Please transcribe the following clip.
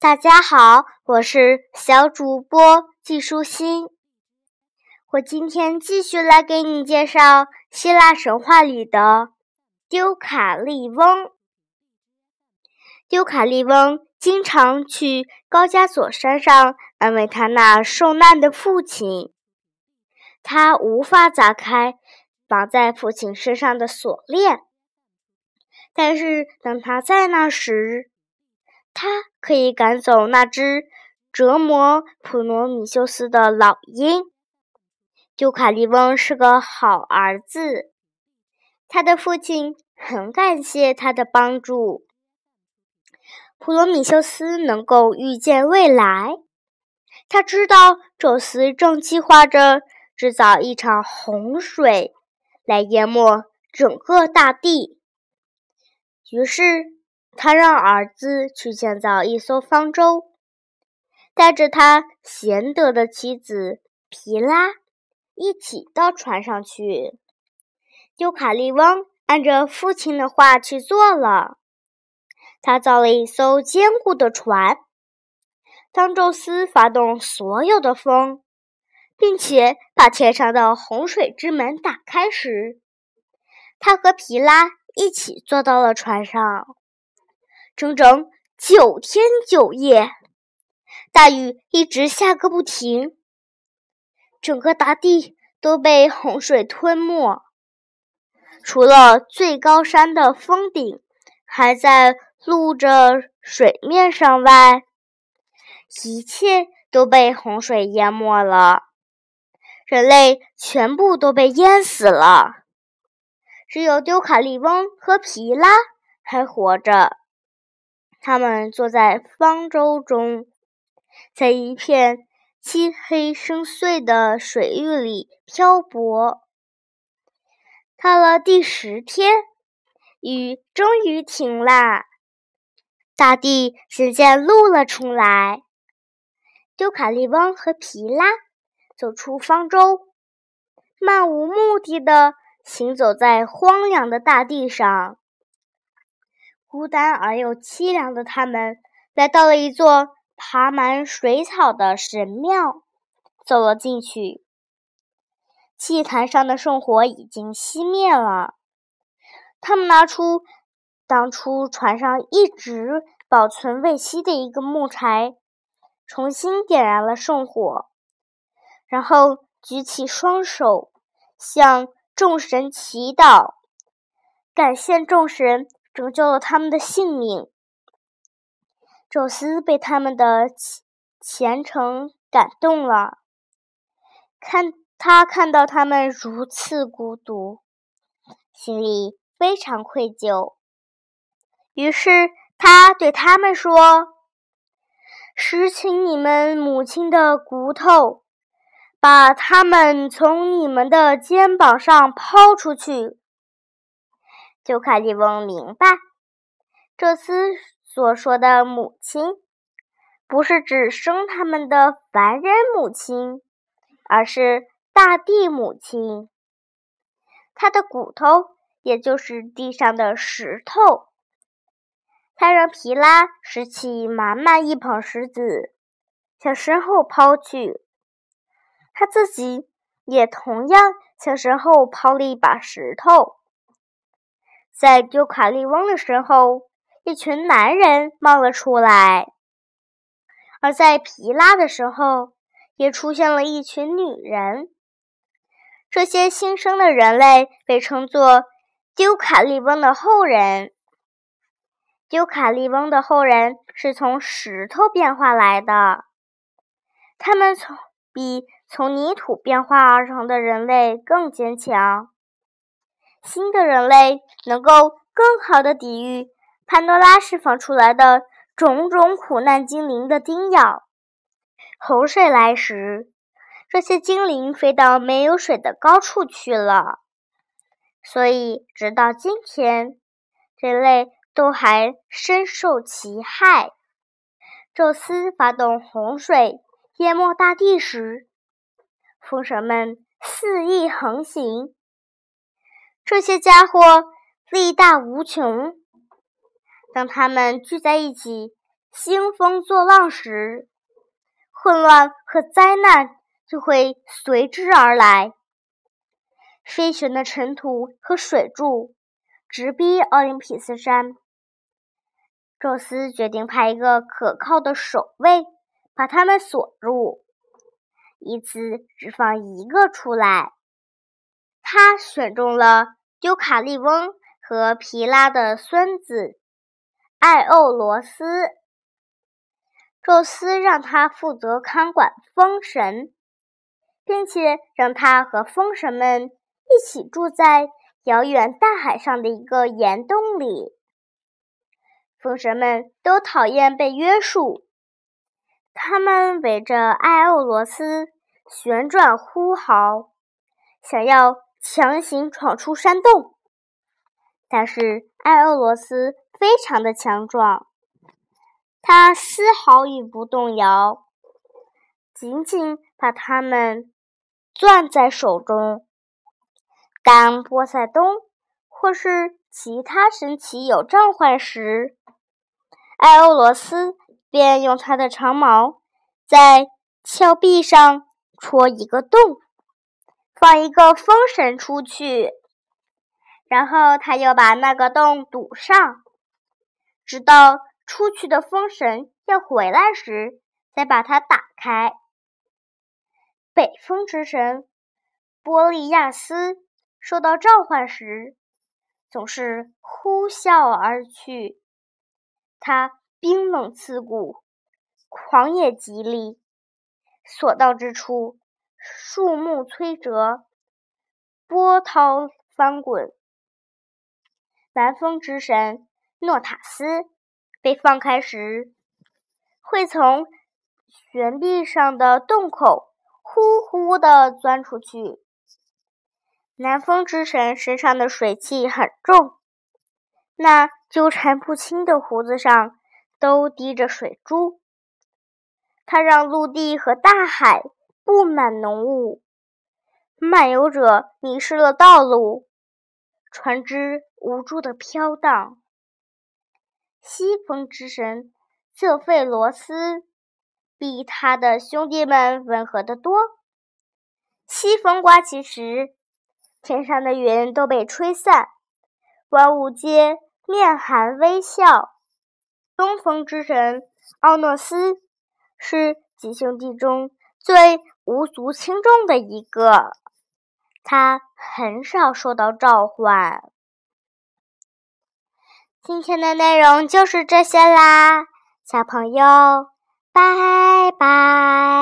大家好，我是小主播季舒心。我今天继续来给你介绍希腊神话里的丢卡利翁。丢卡利翁经常去高加索山上安慰他那受难的父亲。他无法砸开绑在父亲身上的锁链，但是当他在那时，他可以赶走那只折磨普罗米修斯的老鹰。丢卡利翁是个好儿子，他的父亲很感谢他的帮助。普罗米修斯能够预见未来，他知道宙斯正计划着制造一场洪水来淹没整个大地，于是。他让儿子去建造一艘方舟，带着他贤德的妻子皮拉一起到船上去。丢卡利翁按着父亲的话去做了，他造了一艘坚固的船。当宙斯发动所有的风，并且把天上的洪水之门打开时，他和皮拉一起坐到了船上。整整九天九夜，大雨一直下个不停，整个大地都被洪水吞没。除了最高山的峰顶还在露着水面上外，一切都被洪水淹没了。人类全部都被淹死了，只有丢卡利翁和皮拉还活着。他们坐在方舟中，在一片漆黑深邃的水域里漂泊。到了第十天，雨终于停啦，大地渐渐露了出来。丢卡利翁和皮拉走出方舟，漫无目的的行走在荒凉的大地上。孤单而又凄凉的他们，来到了一座爬满水草的神庙，走了进去。祭坛上的圣火已经熄灭了。他们拿出当初船上一直保存未熄的一个木柴，重新点燃了圣火，然后举起双手，向众神祈祷，感谢众神。拯救了他们的性命。宙斯被他们的虔诚感动了，看他看到他们如此孤独，心里非常愧疚。于是他对他们说：“拾起你们母亲的骨头，把他们从你们的肩膀上抛出去。”丢卡利翁明白，宙斯所说的母亲，不是指生他们的凡人母亲，而是大地母亲。他的骨头，也就是地上的石头。他让皮拉拾起满满一捧石子，向身后抛去。他自己也同样向身后抛了一把石头。在丢卡利翁的身后，一群男人冒了出来；而在皮拉的时候，也出现了一群女人。这些新生的人类被称作丢卡利翁的后人。丢卡利翁的后人是从石头变化来的，他们从比从泥土变化而成的人类更坚强。新的人类能够更好的抵御潘多拉释放出来的种种苦难精灵的叮咬。洪水来时，这些精灵飞到没有水的高处去了。所以，直到今天，人类都还深受其害。宙斯发动洪水淹没大地时，风神们肆意横行。这些家伙力大无穷。当他们聚在一起兴风作浪时，混乱和灾难就会随之而来。飞旋的尘土和水柱直逼奥林匹斯山。宙斯决定派一个可靠的守卫，把他们锁住，一次只放一个出来。他选中了丢卡利翁和皮拉的孙子艾欧罗斯。宙斯让他负责看管风神，并且让他和风神们一起住在遥远大海上的一个岩洞里。风神们都讨厌被约束，他们围着艾欧罗斯旋转呼号，想要强行闯出山洞。但是艾欧罗斯非常的强壮，他丝毫也不动摇，紧紧把他们攥在手中。当波塞冬或是其他神奇有召唤时，艾欧罗斯便用他的长矛在峭壁上戳一个洞，放一个风神出去，然后他又把那个洞堵上，直到出去的风神要回来时，再把它打开。北风之神波利亚斯受到召唤时，总是呼啸而去。他冰冷刺骨，狂野极厉，所到之处，树木摧折，波涛翻滚。南风之神诺塔斯被放开时，会从悬壁上的洞口呼呼地钻出去。南风之神身上的水汽很重，那。纠缠不清的胡子上都滴着水珠，它让陆地和大海布满浓雾，漫游者迷失了道路，船只无助地飘荡。西风之神瑟费罗斯比他的兄弟们温和得多。西风刮起时，天上的云都被吹散，万物皆。面含微笑，东风之神奥诺斯是几兄弟中最无足轻重的一个他很少受到召唤。今天的内容就是这些啦小朋友拜拜。